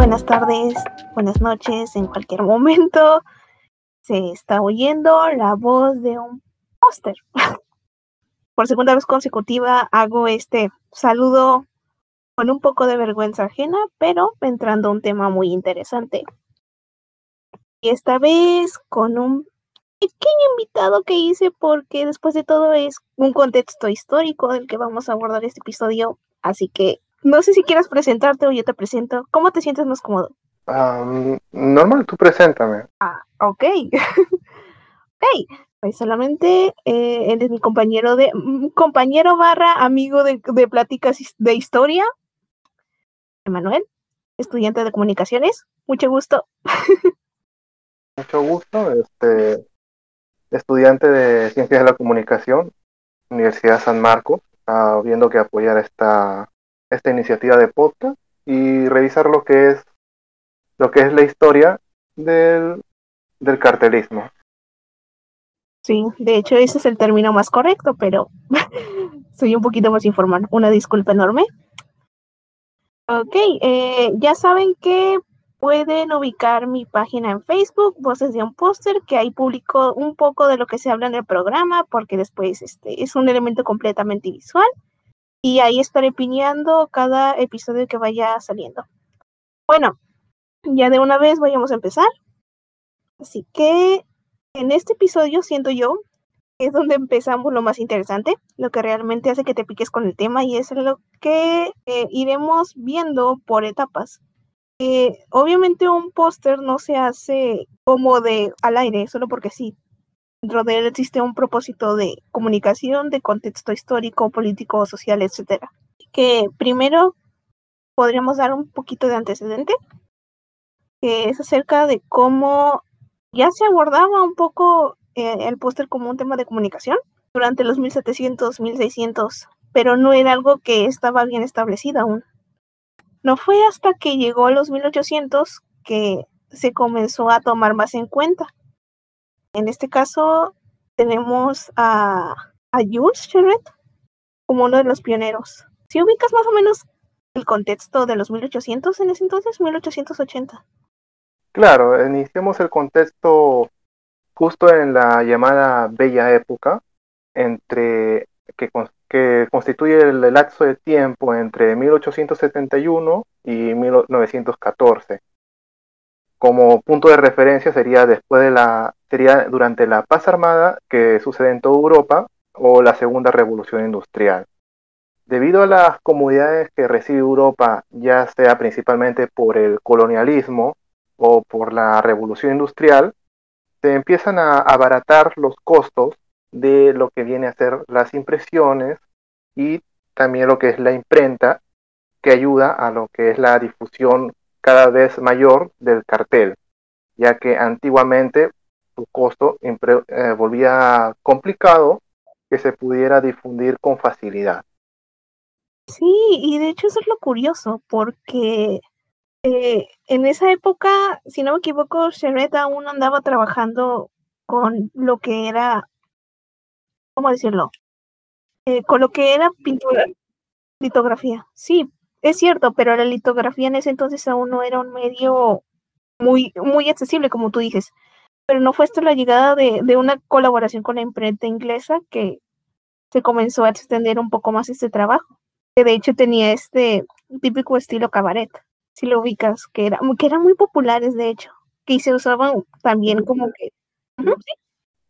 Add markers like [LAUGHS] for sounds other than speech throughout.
buenas tardes, buenas noches, en cualquier [LAUGHS] momento se está oyendo la voz de un póster. [LAUGHS] Por segunda vez consecutiva hago este saludo con un poco de vergüenza ajena, pero entrando a un tema muy interesante. Y esta vez con un pequeño invitado que hice porque después de todo es un contexto histórico del que vamos a abordar este episodio. Así que no sé si quieras presentarte o yo te presento. ¿Cómo te sientes más cómodo? normal, tú preséntame. Ah, ok. [LAUGHS] ok, pues solamente eh, él es mi compañero de mm, compañero barra amigo de, de pláticas de historia. Emanuel, estudiante de comunicaciones. Mucho gusto. [LAUGHS] Mucho gusto, este estudiante de Ciencias de la Comunicación, Universidad San Marcos, ah, viendo que apoyar esta, esta iniciativa de podcast y revisar lo que es lo que es la historia del, del cartelismo. Sí, de hecho ese es el término más correcto, pero [LAUGHS] soy un poquito más informal. Una disculpa enorme. Ok, eh, ya saben que pueden ubicar mi página en Facebook, Voces de un Póster, que ahí publico un poco de lo que se habla en el programa, porque después este, es un elemento completamente visual. Y ahí estaré piñando cada episodio que vaya saliendo. Bueno, ya de una vez vayamos a empezar. Así que en este episodio siento yo es donde empezamos lo más interesante, lo que realmente hace que te piques con el tema y es lo que eh, iremos viendo por etapas. Eh, obviamente un póster no se hace como de al aire, solo porque sí. Dentro de él existe un propósito de comunicación, de contexto histórico, político, social, etc. Que primero podríamos dar un poquito de antecedente, que es acerca de cómo ya se abordaba un poco eh, el póster como un tema de comunicación durante los 1700, 1600, pero no era algo que estaba bien establecido aún. No fue hasta que llegó a los 1800 que se comenzó a tomar más en cuenta. En este caso tenemos a, a Jules Cheret como uno de los pioneros. Si ubicas más o menos el contexto de los 1800 en ese entonces, 1880. Claro, iniciamos el contexto justo en la llamada Bella Época, entre que que constituye el lapso de tiempo entre 1871 y 1914. Como punto de referencia sería después de la sería durante la paz armada que sucede en toda Europa o la segunda revolución industrial. Debido a las comodidades que recibe Europa, ya sea principalmente por el colonialismo o por la revolución industrial, se empiezan a abaratar los costos de lo que viene a ser las impresiones y también lo que es la imprenta, que ayuda a lo que es la difusión cada vez mayor del cartel, ya que antiguamente su costo eh, volvía complicado que se pudiera difundir con facilidad. Sí, y de hecho eso es lo curioso, porque eh, en esa época, si no me equivoco, Sheret aún andaba trabajando con lo que era ¿cómo decirlo? Eh, con lo que era pintura, litografía. Sí, es cierto, pero la litografía en ese entonces aún no era un medio muy, muy accesible, como tú dices. Pero no fue hasta la llegada de, de una colaboración con la imprenta inglesa que se comenzó a extender un poco más este trabajo. Que de hecho tenía este típico estilo cabaret, si lo ubicas, que, era, que eran muy populares de hecho, que se usaban también como que...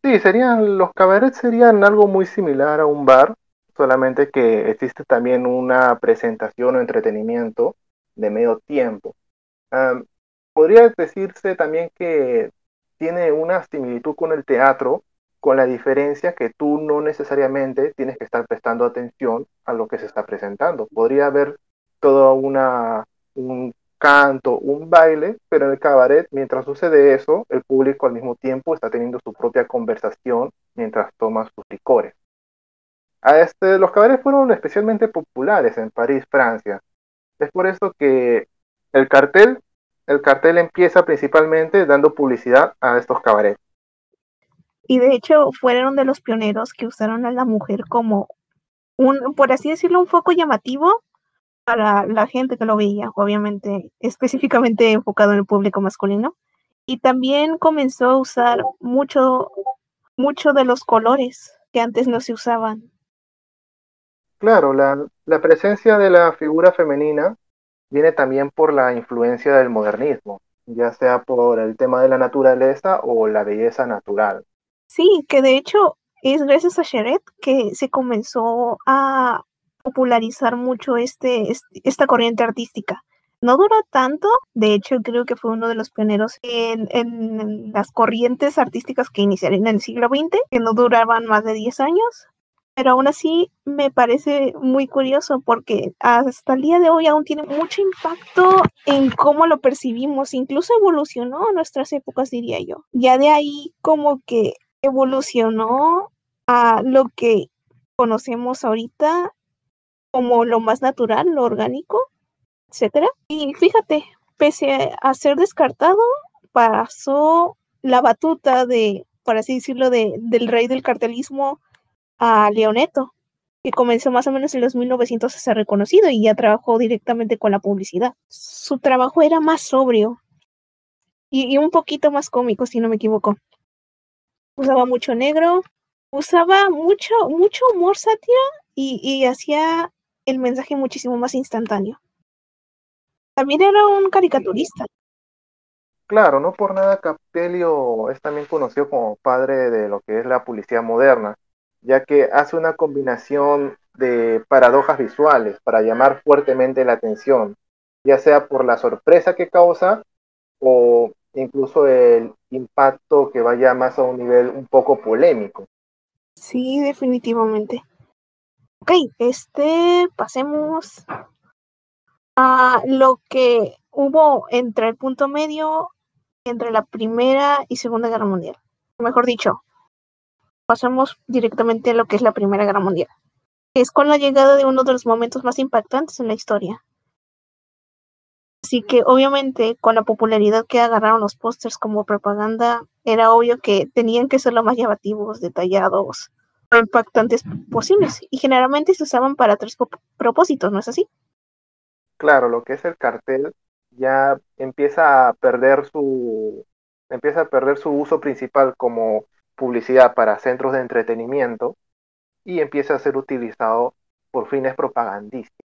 Sí, serían, los cabarets serían algo muy similar a un bar, solamente que existe también una presentación o entretenimiento de medio tiempo. podría decirse también que tiene una similitud con el teatro, con la diferencia que tú no necesariamente tienes que estar prestando atención a lo que se está presentando. Podría haber una, un canto, un baile, pero en el cabaret, mientras sucede eso, el público al mismo tiempo está teniendo su propia conversación mientras toma sus licores. Este, los cabarets fueron especialmente populares en París, Francia. Es por eso que el cartel, el cartel empieza principalmente dando publicidad a estos cabarets. Y de hecho fueron de los pioneros que usaron a la mujer como un, por así decirlo, un foco llamativo para la gente que lo veía, obviamente, específicamente enfocado en el público masculino. Y también comenzó a usar mucho, mucho de los colores que antes no se usaban. Claro, la, presencia de la figura femenina viene también por la influencia del modernismo, ya sea por el tema de la naturaleza o la belleza natural. Sí, que de hecho es gracias a Sheret que se comenzó a popularizar mucho este, esta corriente artística. No duró tanto, de hecho creo que fue uno de los pioneros en, en las corrientes artísticas que iniciaron en el siglo XX, que no duraban más de 10 años, pero aún así me parece muy curioso porque hasta el día de hoy aún tiene mucho impacto en cómo lo percibimos, incluso evolucionó en nuestras épocas, diría yo. Ya de ahí como que evolucionó a lo que conocemos ahorita como lo más natural, lo orgánico, etcétera. Y fíjate, pese a ser descartado, pasó la batuta de, por así decirlo, de, del rey del cartelismo a Leoneto, que comenzó más o menos en los 1900 a ser reconocido y ya trabajó directamente con la publicidad. Su trabajo era más sobrio y, y un poquito más cómico, si no me equivoco. Usaba mucho negro, usaba mucho, mucho humor sátira y, y hacía el mensaje muchísimo más instantáneo. También era un caricaturista. Claro, no por nada Capelio es también conocido como padre de lo que es la publicidad moderna, ya que hace una combinación de paradojas visuales para llamar fuertemente la atención, ya sea por la sorpresa que causa o incluso el impacto que vaya más a un nivel un poco polémico. Sí, definitivamente. Ok, este, pasemos a lo que hubo entre el punto medio entre la Primera y Segunda Guerra Mundial. Mejor dicho, pasemos directamente a lo que es la Primera Guerra Mundial. Es con la llegada de uno de los momentos más impactantes en la historia. Así que obviamente con la popularidad que agarraron los pósters como propaganda, era obvio que tenían que ser lo más llamativos, detallados, impactantes posibles y generalmente se usaban para tres propósitos, ¿no es así? Claro, lo que es el cartel ya empieza a perder su empieza a perder su uso principal como publicidad para centros de entretenimiento y empieza a ser utilizado por fines propagandísticos.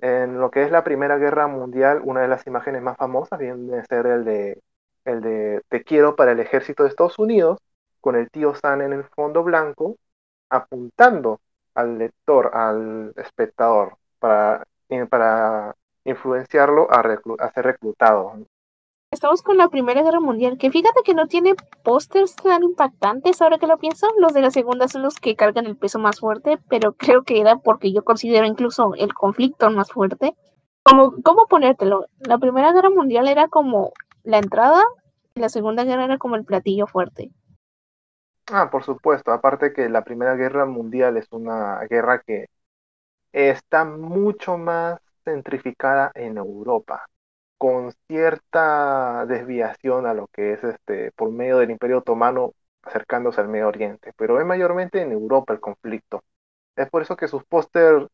En lo que es la Primera Guerra Mundial, una de las imágenes más famosas viene a ser el de el de Te quiero para el ejército de Estados Unidos, con el tío Sam en el fondo blanco apuntando al lector, al espectador, para, para influenciarlo a, a ser reclutado. Estamos con la Primera Guerra Mundial, que fíjate que no tiene pósters tan impactantes ahora que lo pienso. Los de la Segunda son los que cargan el peso más fuerte, pero creo que era porque yo considero incluso el conflicto más fuerte. Como, ¿Cómo ponértelo? La Primera Guerra Mundial era como la entrada y la Segunda Guerra era como el platillo fuerte. Ah, por supuesto. Aparte que la Primera Guerra Mundial es una guerra que está mucho más centrificada en Europa, con cierta desviación a lo que es este por medio del Imperio Otomano acercándose al Medio Oriente, pero es mayormente en Europa el conflicto. Es por eso que sus pósters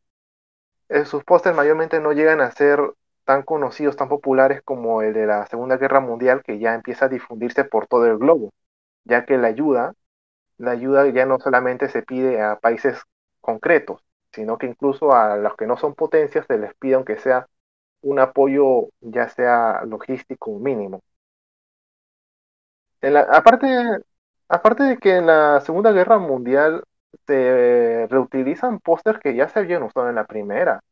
eh, sus pósters mayormente no llegan a ser tan conocidos, tan populares como el de la Segunda Guerra Mundial, que ya empieza a difundirse por todo el globo, ya que la ayuda la ayuda ya no solamente se pide a países concretos, sino que incluso a los que no son potencias se les pide aunque sea un apoyo ya sea logístico mínimo. aparte, aparte de que en la Segunda Guerra Mundial se reutilizan pósters que ya se habían usado en la primera.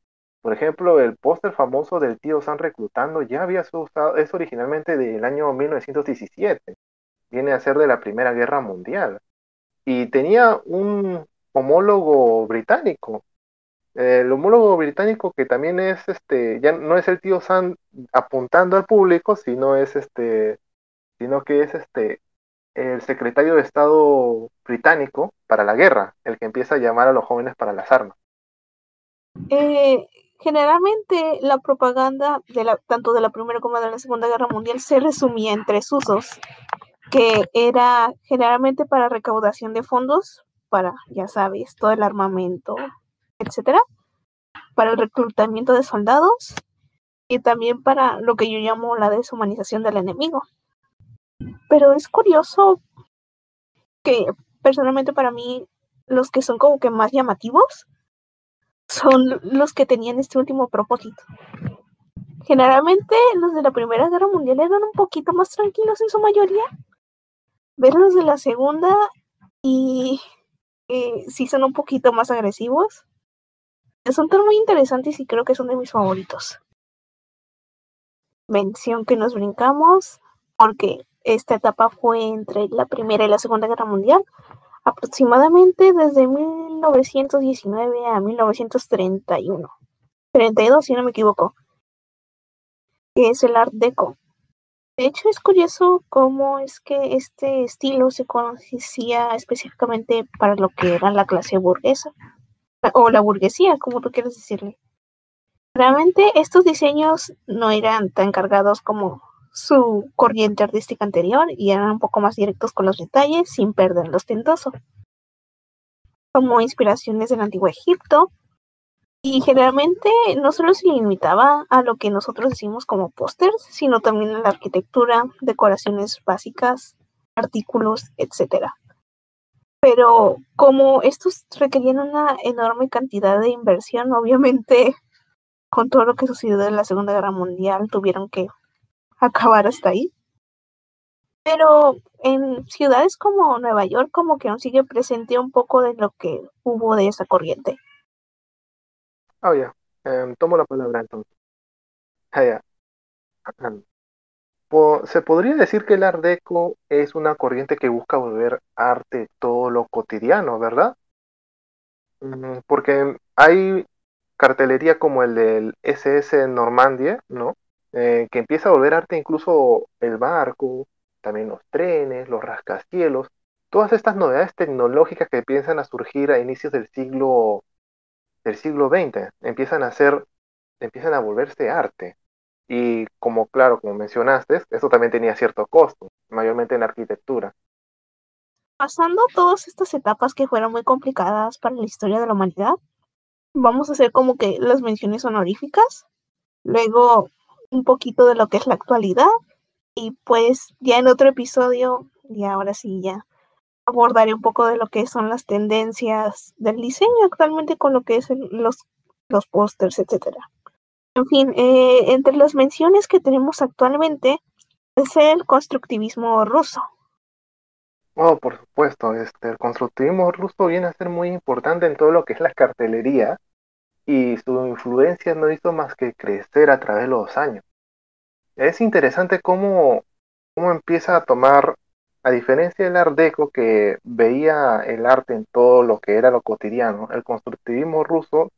Por ejemplo, el póster famoso del tío San reclutando ya había sido usado, es originalmente del año 1917. Viene a ser de la Primera Guerra Mundial y tenía un homólogo británico. El homólogo británico que también es este, ya no es el tío Sam apuntando al público, sino es este, sino que es este el secretario de Estado británico para la guerra, el que empieza a llamar a los jóvenes para las armas. Eh, generalmente la propaganda de la, tanto de la Primera como de la Segunda Guerra Mundial se resumía en tres usos que era generalmente para recaudación de fondos, para, ya sabes, todo el armamento, etcétera. para el reclutamiento de soldados y también para lo que yo llamo la deshumanización del enemigo. Pero es curioso que personalmente para mí los que son como que más llamativos son los que tenían este último propósito. Generalmente los de la Primera Guerra Mundial eran un poquito más tranquilos en su mayoría. Ver los de la Segunda y eh, sí son un poquito más agresivos. Son tan muy interesantes y creo que son de mis favoritos. Mención que nos brincamos porque esta etapa fue entre la Primera y la Segunda Guerra Mundial, aproximadamente desde 1919 a 1931. 32, si no me equivoco, es el Art Deco. De hecho, es curioso cómo es que este estilo se conocía específicamente para lo que era la clase burguesa, [LAUGHS] o la burguesía, como tú quieres decirle. Realmente estos diseños no eran tan cargados como su corriente artística anterior y eran un poco más directos con los detalles sin perder lo ostentoso. Como inspiraciones del antiguo Egipto, y generalmente no solo se limitaba a lo que nosotros decimos como pósters, sino también a la arquitectura, decoraciones básicas, artículos, etc. Pero como estos requerían una enorme cantidad de inversión, obviamente [LAUGHS] con todo lo que sucedió en la Segunda Guerra Mundial tuvieron que acabar hasta ahí. Pero en ciudades como Nueva York como que aún sigue presente un poco de lo que hubo de esa corriente. Ah, ya. Em, tomo la palabra entonces. Ah, ya. Se podría decir que el Art Deco es una corriente que busca volver arte todo lo cotidiano, ¿verdad? Mm, porque hay cartelería como el del SS Normandie, ¿no? Eh, que empieza a volver arte incluso el barco, también los trenes, los rascacielos, todas estas novedades tecnológicas que empiezan a surgir a inicios del siglo del siglo XX, empiezan a ser, empiezan a volverse arte. Y como claro, como mencionaste, esto también tenía cierto costo, mayormente en arquitectura. Pasando todas estas etapas que fueron muy complicadas para la historia de la humanidad, vamos a hacer como que las menciones honoríficas, luego un poquito de lo que es la actualidad y pues ya en otro episodio, y ahora sí ya abordaré un poco de lo que son las tendencias del diseño actualmente con lo que es los, los pósters, etcétera. En fin, eh, entre las menciones que tenemos actualmente es el constructivismo ruso. Oh, por supuesto, este, el constructivismo ruso viene a ser muy importante en todo lo que es la cartelería y su influencia no hizo más que crecer a través de los años. Es interesante cómo, cómo empieza a tomar a diferencia del Art Deco que veía el arte en todo lo que era lo cotidiano, el constructivismo ruso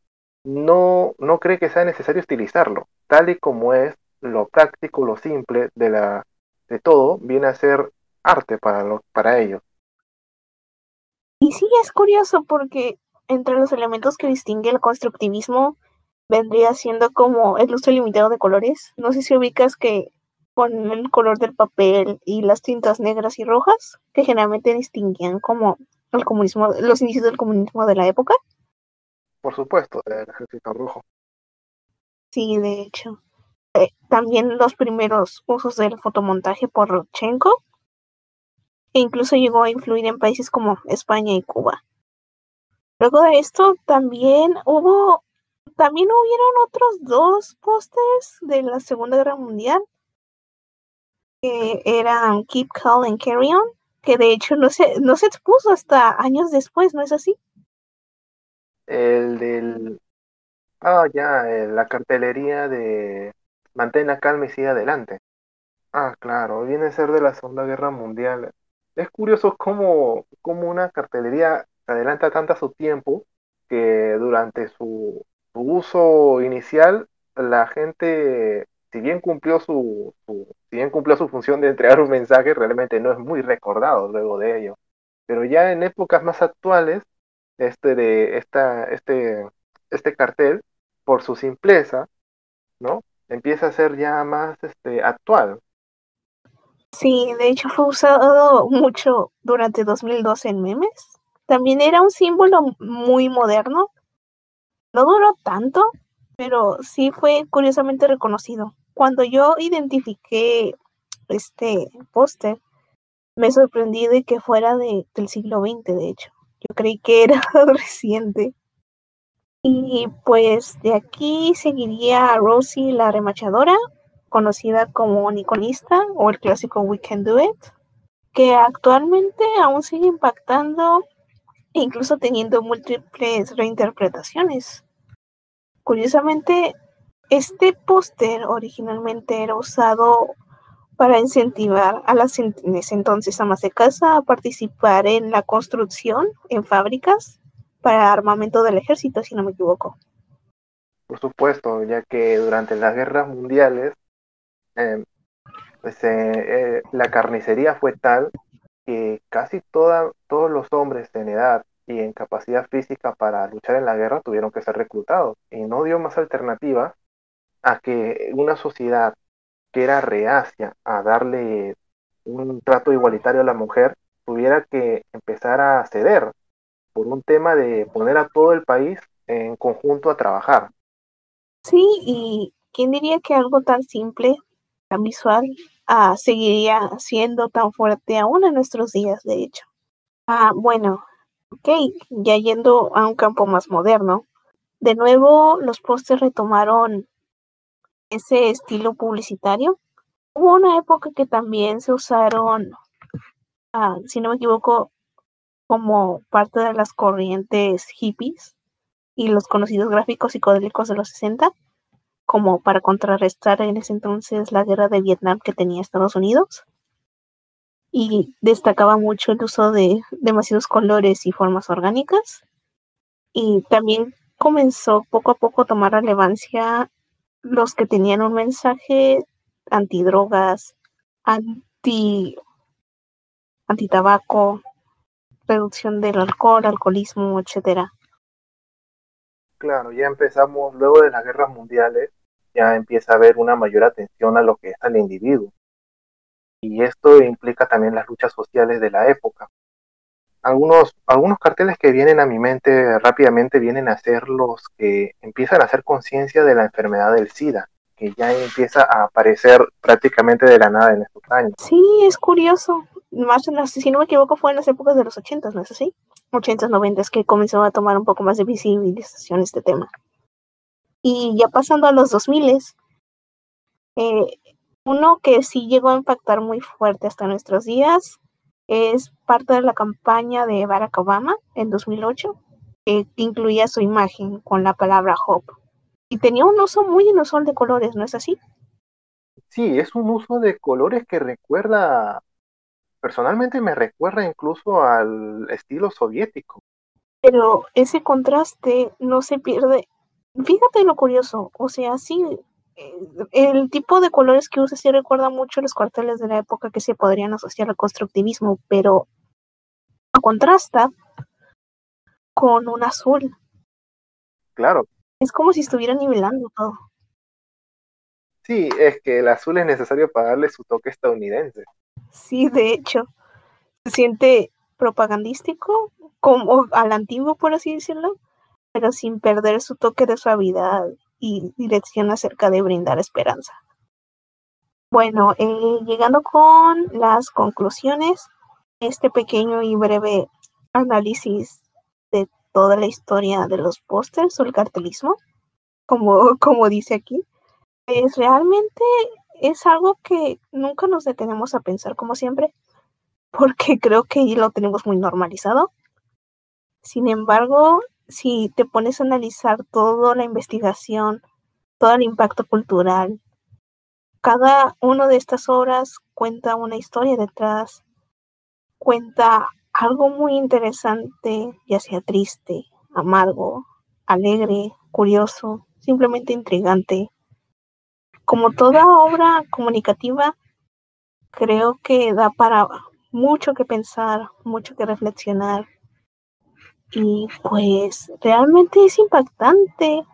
no, no cree que sea necesario estilizarlo, tal y como es lo práctico, lo simple de, la, de todo, viene a ser arte para, lo, para ellos. Y sí, es curioso porque entre los elementos que distingue el constructivismo vendría siendo como el uso limitado de colores. No sé si ubicas que con el color del papel y las tintas negras y rojas, que generalmente distinguían como el comunismo, los inicios del comunismo de la época. Por supuesto, el ejército rojo. Sí, de hecho. Eh, también los primeros usos del fotomontaje por Rodchenko, e incluso llegó a influir en países como España y Cuba. Luego de esto también hubo, también hubieron otros dos pósters de la Segunda Guerra Mundial que eran Keep Calm and Carry On, que de hecho no se, no se expuso hasta años después, ¿no es así? Ah, ya, eh, la cartelería de Mantén la calma y sigue adelante. Ah, claro, viene a ser de la Segunda Guerra Mundial. Es curioso cómo, cómo una cartelería adelanta tanto a su tiempo que durante su, su uso inicial la gente si bien cumplió su, si bien cumplió su función de entregar un mensaje, realmente no es muy recordado luego de ello. Pero ya en épocas más actuales, este de esta, este, este cartel, por su simpleza, ¿no? Empieza a ser ya más este, actual. Sí, de hecho fue usado mucho durante 2012 en memes. También era un símbolo muy moderno No duró tanto, pero sí fue curiosamente reconocido. Cuando yo identifiqué este póster, me sorprendí de que fuera de, del siglo XX, de hecho. Yo creí que era [LAUGHS] reciente. Y pues de aquí seguiría Rosie la remachadora, conocida como Nicolista o el clásico We Can Do It, que actualmente aún sigue impactando, incluso teniendo múltiples reinterpretaciones. Curiosamente, este póster originalmente era usado para incentivar a las entonces amas de casa a participar en la construcción en fábricas para armamento del ejército, si no me equivoco. Por supuesto, ya que durante las guerras mundiales em, pues, eh, eh, la carnicería fue tal que casi toda, todos los hombres en edad y en capacidad física para luchar en la guerra tuvieron que ser reclutados y no dio más alternativa a que una sociedad que era reacia a darle un trato igualitario a la mujer tuviera que empezar a ceder por un tema de poner a todo el país en conjunto a trabajar. Sí, y quién diría que algo tan simple, tan visual, ah, seguiría siendo tan fuerte aún en nuestros días, de hecho. Ah, bueno, ok, ya yendo a un campo más moderno, de nuevo los postes retomaron ese estilo publicitario. Hubo una época que también se usaron, ah, si no me equivoco, como parte de las corrientes hippies y los conocidos gráficos psicodélicos de los 60, como para contrarrestar en ese entonces la guerra de Vietnam que tenía Estados Unidos. Y destacaba mucho el uso de demasiados colores y formas orgánicas. Y también comenzó poco a poco a tomar relevancia los que tenían un mensaje antidrogas, anti antitabaco, reducción del alcohol, alcoholismo, etcétera. Claro, ya empezamos, luego de las guerras mundiales, ya empieza a haber una mayor atención a lo que es el individuo. Y esto implica también las luchas sociales de la época. Algunos, algunos carteles que vienen a mi mente rápidamente vienen a ser los que empiezan a hacer conciencia de la enfermedad del SIDA, que ya empieza a aparecer prácticamente de la nada en estos años. Sí, es curioso más en las, si no me equivoco, fue en las épocas de los 80, ¿no es así? 80s, 90 que comenzó a tomar un poco más de visibilización este tema. Y ya pasando a los 2000 eh, uno que sí llegó a impactar muy fuerte hasta nuestros días es parte de la campaña de Barack Obama en 2008, que incluía su imagen con la palabra hope. Y tenía un uso muy inusual de colores, ¿no es así? Sí, es un uso de colores que recuerda personalmente me recuerda incluso al estilo soviético. Pero ese contraste no se pierde. Fíjate lo curioso, o sea, sí, el tipo de colores que usa sí recuerda mucho los cuarteles de la época que se podrían asociar al constructivismo, pero contrasta con un azul. Claro. Es como si estuviera nivelando todo. Sí, es que el azul es necesario para darle su toque estadounidense. Sí, de hecho, se siente propagandístico, como al antiguo, por así decirlo, pero sin perder su toque de suavidad y dirección acerca de brindar esperanza. Bueno, eh, llegando con las conclusiones, este pequeño y breve análisis de toda la historia de los pósters o el cartelismo, como, [LAUGHS] como dice aquí, es realmente es algo que nunca nos detenemos a pensar como siempre, porque [LAUGHS] creo que lo tenemos muy normalizado. Sin embargo, si te pones a analizar toda la investigación, todo el impacto cultural, cada una de estas obras cuenta una historia detrás, cuenta algo muy interesante, ya sea triste, amargo, alegre, curioso, simplemente intrigante como toda obra comunicativa, creo que da para mucho que pensar, mucho que reflexionar. Y pues realmente es impactante.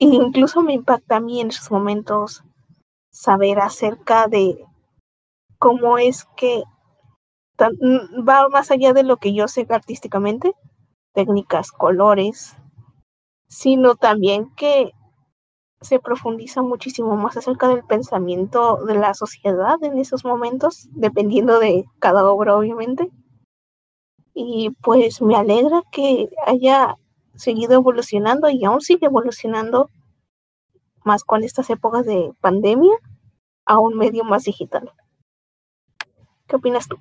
E incluso me impacta a mí en esos momentos saber acerca de cómo es que va más allá de lo que yo sé artísticamente, técnicas, colores, sino también que se profundiza muchísimo más acerca del pensamiento de la sociedad en esos momentos, dependiendo de cada obra, obviamente. Y pues me alegra que haya seguido evolucionando y aún sigue evolucionando más con estas épocas de pandemia a un medio más digital. ¿Qué opinas tú?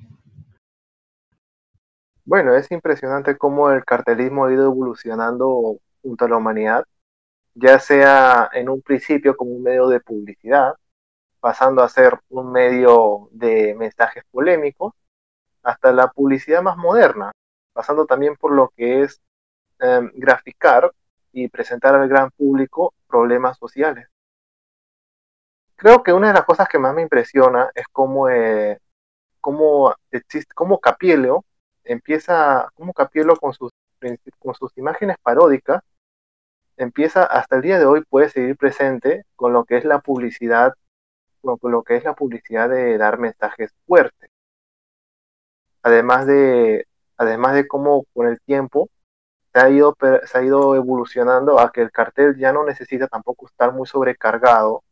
Bueno, es impresionante cómo el cartelismo ha ido evolucionando junto a la humanidad, ya sea en un principio como un medio de publicidad, pasando a ser un medio de mensajes polémicos, hasta la publicidad más moderna, pasando también por lo que es em, graficar y presentar al gran público problemas sociales. Creo que una de las cosas que más me impresiona es cómo, eh, cómo, existe, cómo Capiello empieza, cómo Capiello con sus, con sus imágenes paródicas empieza hasta el día de hoy puede seguir presente con lo que es la publicidad, con lo que es la publicidad de dar mensajes fuertes. Además de, además de cómo con el tiempo se ha, ido, se ha ido evolucionando a que el cartel ya no necesita tampoco estar muy sobrecargado,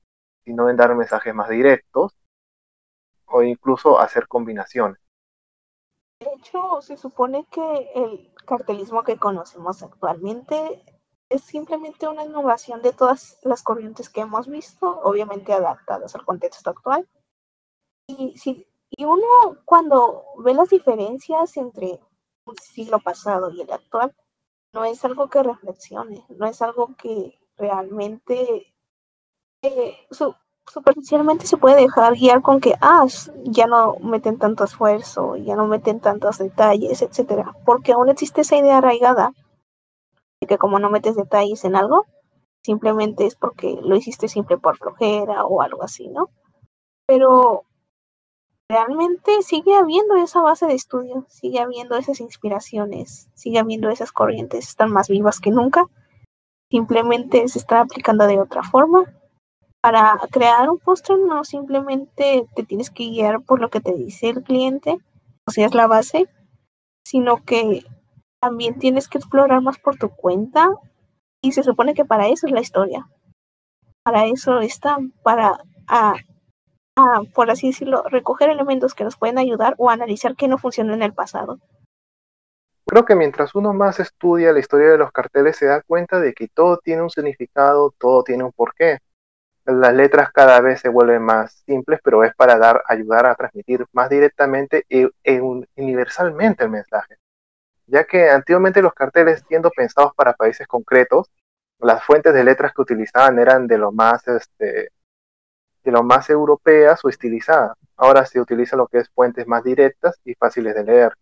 sino en dar mensajes más directos o incluso hacer combinaciones. De hecho, se supone que el cartelismo que conocemos actualmente es simplemente una innovación de todas las corrientes que hemos visto, obviamente adaptadas al contexto actual. Y, si, y uno cuando ve las diferencias entre un siglo pasado y el actual, no es algo que reflexione, no es algo que realmente eh, superficialmente se puede dejar guiar con que, ah, ya no meten tanto esfuerzo, ya no meten tantos detalles, etcétera, porque aún existe esa idea arraigada de que como no metes detalles en algo, simplemente es porque lo hiciste siempre por flojera o algo así, ¿no? Pero realmente sigue habiendo esa base de estudio, sigue habiendo esas inspiraciones, sigue habiendo esas corrientes, están más vivas que nunca. Simplemente se está aplicando de otra forma. Para crear un póster no simplemente te tienes que guiar por lo que te dice el cliente, o sea, es la base, sino que también tienes que explorar más por tu cuenta y se supone que para eso es la historia. Para eso está, para ah, por así decirlo, recoger elementos que nos pueden ayudar o analizar qué no funcionó en el pasado. Creo que mientras uno más estudia la historia de los carteles se da cuenta de que todo tiene un significado, todo tiene un porqué. Las letras cada vez se vuelven más simples, pero es para dar, ayudar a transmitir más directamente e, e universalmente el mensaje. Ya que antiguamente los carteles, siendo pensados para países concretos, las fuentes de letras que utilizaban eran de lo más este, de lo más europeas o estilizadas. Ahora se utiliza lo que es fuentes más directas y fáciles de leer.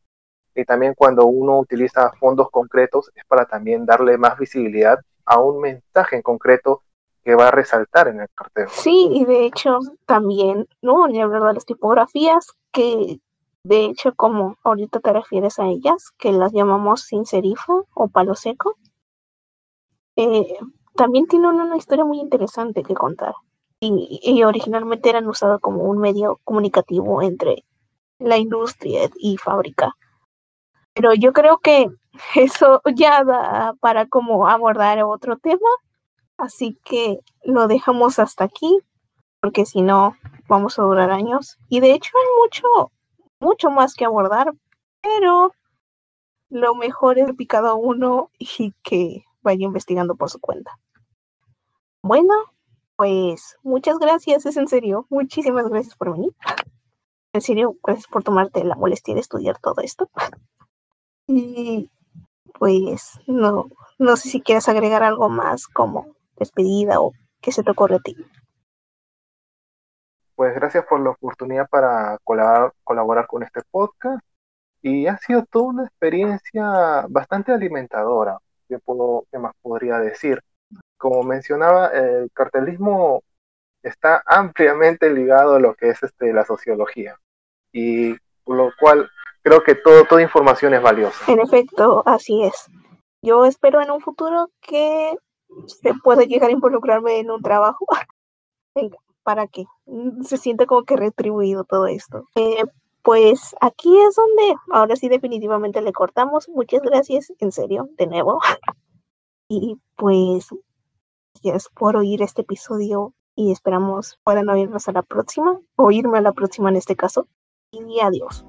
Y también cuando uno utiliza fondos concretos es para también darle más visibilidad a un mensaje en concreto que va a resaltar en el cartel. Sí, y de hecho también, ¿no? Ni hablar de las tipografías que de hecho como ahorita te refieres a ellas, que las llamamos sin serifa o palo seco, eh, también tienen una historia muy interesante que contar y, originalmente eran usados como un medio comunicativo entre la industria y fábrica. Pero yo creo que [LAUGHS] eso ya da para como abordar otro tema, así que lo dejamos hasta aquí, porque si no vamos a durar años. Y de hecho hay mucho, mucho más que abordar, pero lo mejor es cada uno y que vaya investigando por su cuenta. Bueno, pues muchas gracias, es en serio. Muchísimas gracias por venir. En serio, gracias por tomarte la molestia de estudiar todo esto. Y pues no, no sé si quieres agregar algo más como despedida o qué se te ocurre a ti. Pues gracias por la oportunidad para colaborar, colaborar con este podcast y ha sido toda una experiencia bastante alimentadora. ¿Qué, puedo, qué más podría decir? Como mencionaba, el cartelismo está ampliamente ligado a lo que es este, la sociología. Y lo cual creo que todo, toda información es valiosa. En efecto, así es. Yo espero en un futuro que se pueda llegar a involucrarme en un trabajo. [LAUGHS] para que se sienta como que retribuido todo esto. Eh, pues aquí es donde ahora sí definitivamente le cortamos. Muchas gracias, en serio, de nuevo. [LAUGHS] Y pues, gracias por oír este episodio y esperamos puedan oírnos a la próxima, o irme a la próxima en este caso. Y adiós.